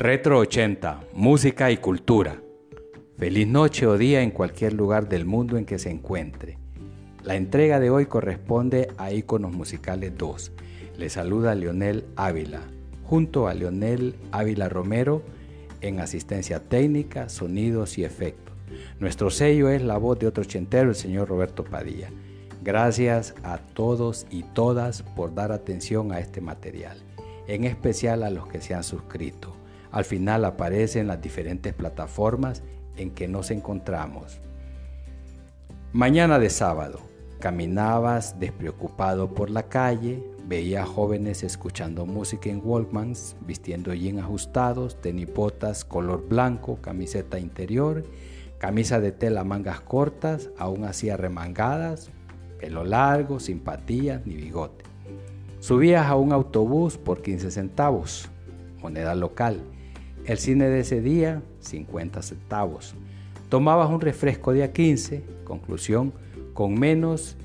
Retro 80, música y cultura. Feliz noche o día en cualquier lugar del mundo en que se encuentre. La entrega de hoy corresponde a Iconos Musicales 2. Le saluda Leonel Ávila, junto a Leonel Ávila Romero en asistencia técnica, sonidos y efectos. Nuestro sello es la voz de otro ochentero, el señor Roberto Padilla. Gracias a todos y todas por dar atención a este material, en especial a los que se han suscrito. Al final aparecen las diferentes plataformas en que nos encontramos. Mañana de sábado, caminabas despreocupado por la calle, veías jóvenes escuchando música en Walkmans, vistiendo jeans ajustados, tenipotas color blanco, camiseta interior, camisa de tela mangas cortas, aún así arremangadas, pelo largo, sin patillas ni bigote. Subías a un autobús por 15 centavos, moneda local. El cine de ese día, 50 centavos. Tomabas un refresco de a 15, conclusión, con menos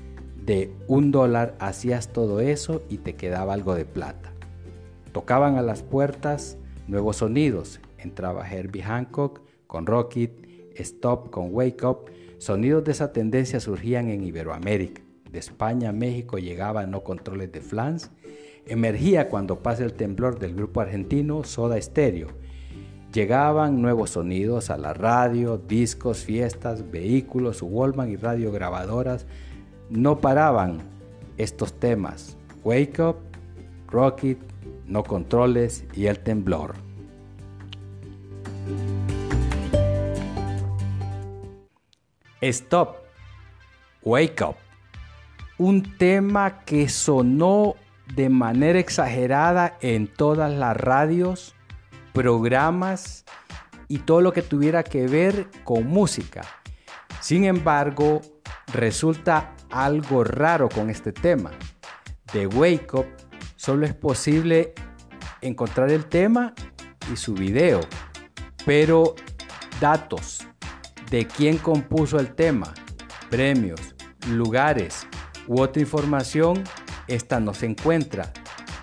de un dólar hacías todo eso y te quedaba algo de plata. Tocaban a las puertas nuevos sonidos. Entraba Herbie Hancock con Rocket, Stop con Wake Up. Sonidos de esa tendencia surgían en Iberoamérica. De España a México llegaban no controles de flans. Emergía cuando pasa el temblor del grupo argentino Soda Stereo. Llegaban nuevos sonidos a la radio, discos, fiestas, vehículos, Wallman y radiograbadoras. No paraban estos temas. Wake Up, Rocket, No Controles y El Temblor. Stop, Wake Up. Un tema que sonó de manera exagerada en todas las radios, programas y todo lo que tuviera que ver con música. Sin embargo, resulta algo raro con este tema. De Wake Up solo es posible encontrar el tema y su video, pero datos de quién compuso el tema, premios, lugares u otra información, esta no se encuentra.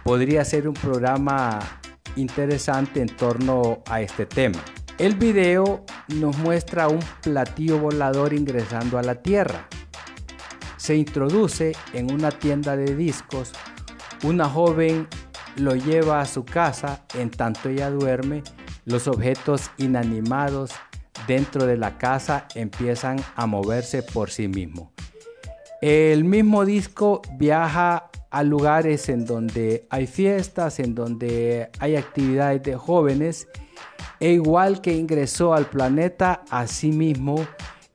Podría ser un programa interesante en torno a este tema. El video nos muestra un platillo volador ingresando a la Tierra. Se introduce en una tienda de discos. Una joven lo lleva a su casa, en tanto ella duerme, los objetos inanimados dentro de la casa empiezan a moverse por sí mismos. El mismo disco viaja a lugares en donde hay fiestas, en donde hay actividades de jóvenes, e igual que ingresó al planeta, así mismo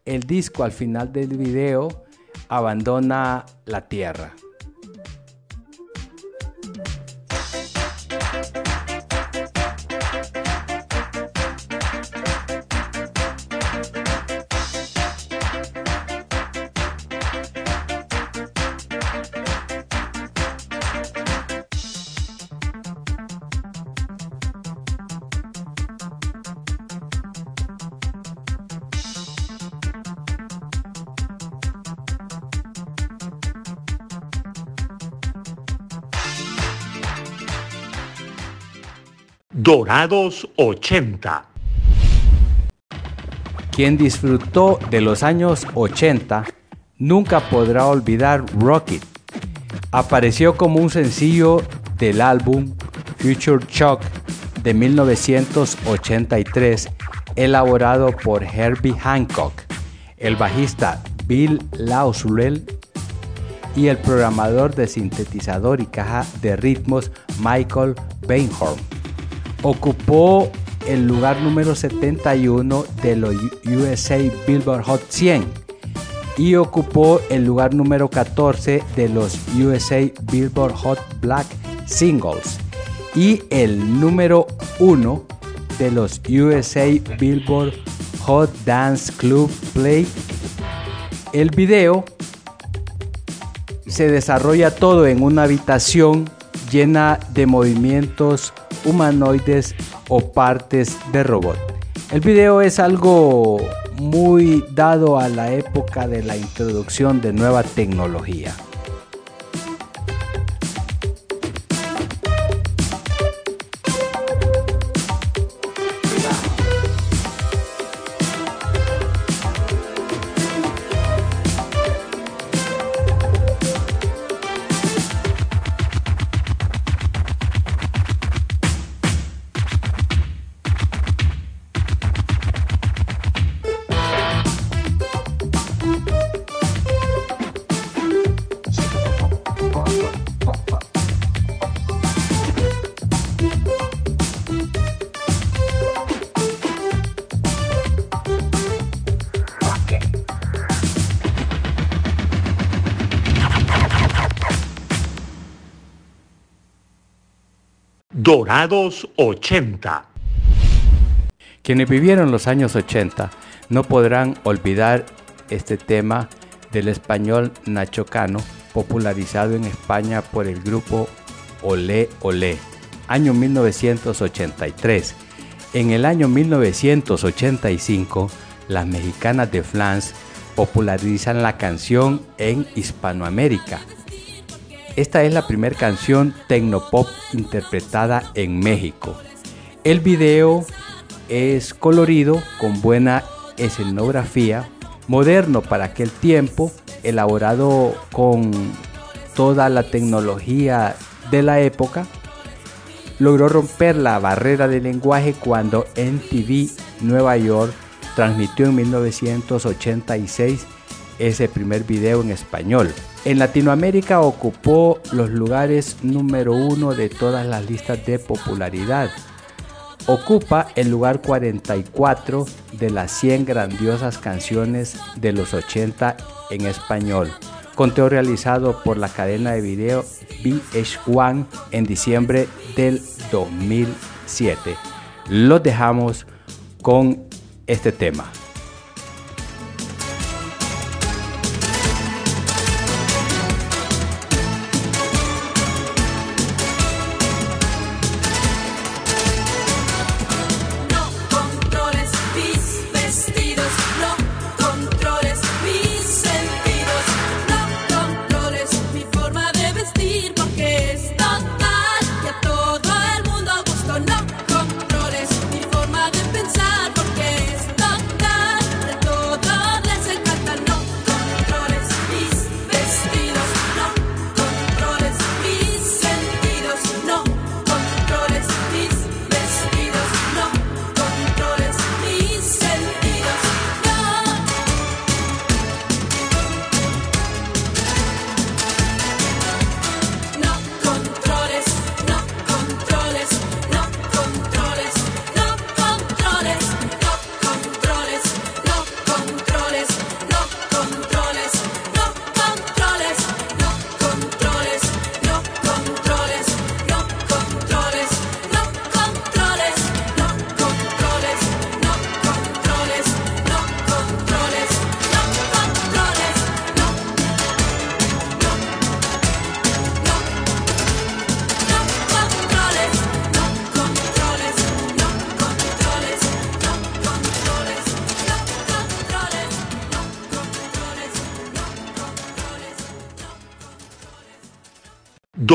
el disco al final del video abandona la Tierra. Dorados 80. Quien disfrutó de los años 80 nunca podrá olvidar Rocket. Apareció como un sencillo del álbum Future Shock de 1983, elaborado por Herbie Hancock, el bajista Bill Lauswell y el programador de sintetizador y caja de ritmos Michael Bainhorn ocupó el lugar número 71 de los USA Billboard Hot 100 y ocupó el lugar número 14 de los USA Billboard Hot Black Singles y el número 1 de los USA Billboard Hot Dance Club Play. El video se desarrolla todo en una habitación llena de movimientos humanoides o partes de robot. El video es algo muy dado a la época de la introducción de nueva tecnología. Dorados 80. Quienes vivieron los años 80 no podrán olvidar este tema del español Nacho Cano, popularizado en España por el grupo Olé Olé, año 1983. En el año 1985, las mexicanas de Flans popularizan la canción en Hispanoamérica. Esta es la primera canción tecnopop interpretada en México. El video es colorido con buena escenografía, moderno para aquel tiempo, elaborado con toda la tecnología de la época. Logró romper la barrera del lenguaje cuando NTV Nueva York transmitió en 1986 ese primer video en español. En Latinoamérica ocupó los lugares número uno de todas las listas de popularidad. Ocupa el lugar 44 de las 100 grandiosas canciones de los 80 en español. Conteo realizado por la cadena de video VH1 en diciembre del 2007. Los dejamos con este tema.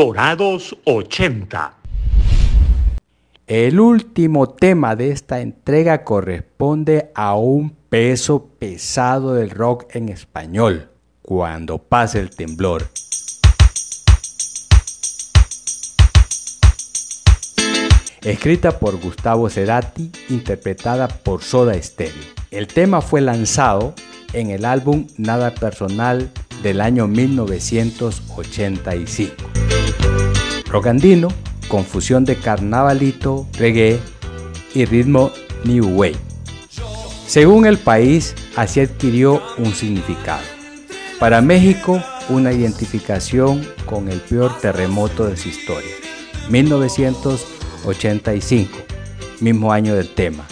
Dorados 80. El último tema de esta entrega corresponde a un peso pesado del rock en español, cuando pase el temblor. Escrita por Gustavo Cerati, interpretada por Soda Stereo. El tema fue lanzado en el álbum Nada Personal del año 1985. Rogandino, confusión de carnavalito, reggae y ritmo New Wave. Según el país, así adquirió un significado. Para México, una identificación con el peor terremoto de su historia. 1985, mismo año del tema.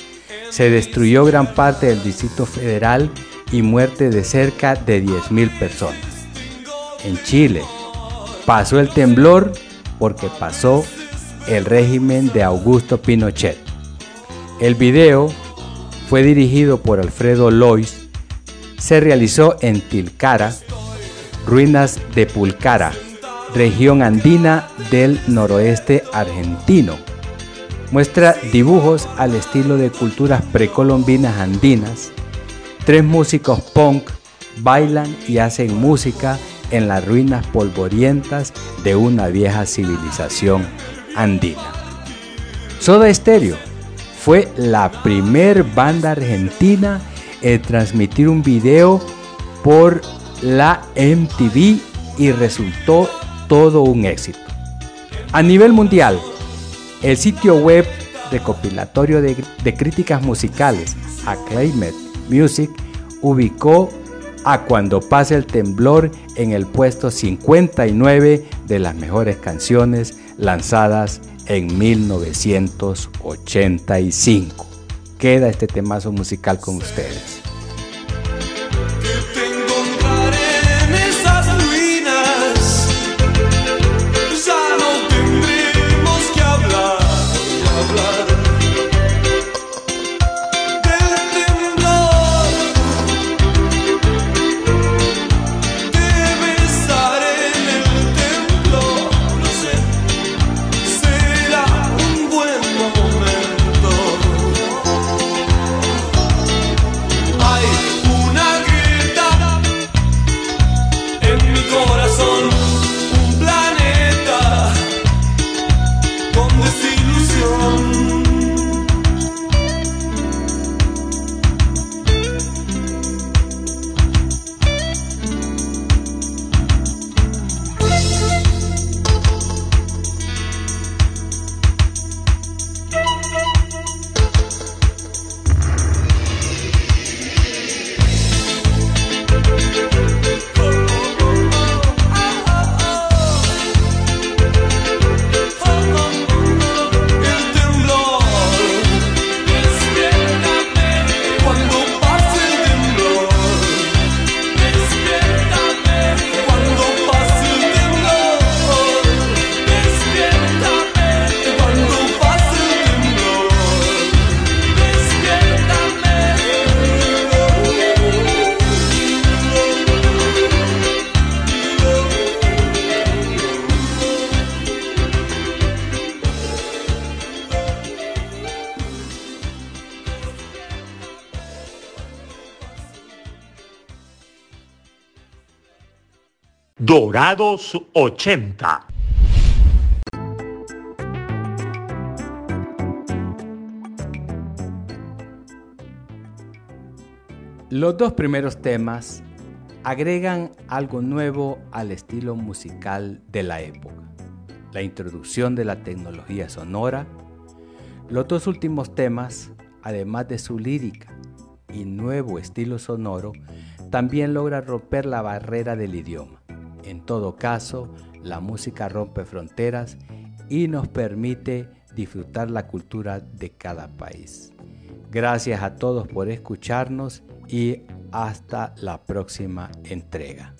Se destruyó gran parte del Distrito Federal y muerte de cerca de 10.000 personas. En Chile, pasó el temblor porque pasó el régimen de Augusto Pinochet. El video fue dirigido por Alfredo Lois, se realizó en Tilcara, ruinas de Pulcara, región andina del noroeste argentino. Muestra dibujos al estilo de culturas precolombinas andinas. Tres músicos punk bailan y hacen música en las ruinas polvorientas de una vieja civilización andina. Soda Stereo fue la primer banda argentina en transmitir un video por la MTV y resultó todo un éxito. A nivel mundial, el sitio web recopilatorio de, de críticas musicales Acclaimed Music ubicó a Cuando pase el temblor en el puesto 59 de las mejores canciones lanzadas en 1985. Queda este temazo musical con ustedes. Dorados 80. Los dos primeros temas agregan algo nuevo al estilo musical de la época, la introducción de la tecnología sonora. Los dos últimos temas, además de su lírica y nuevo estilo sonoro, también logran romper la barrera del idioma. En todo caso, la música rompe fronteras y nos permite disfrutar la cultura de cada país. Gracias a todos por escucharnos y hasta la próxima entrega.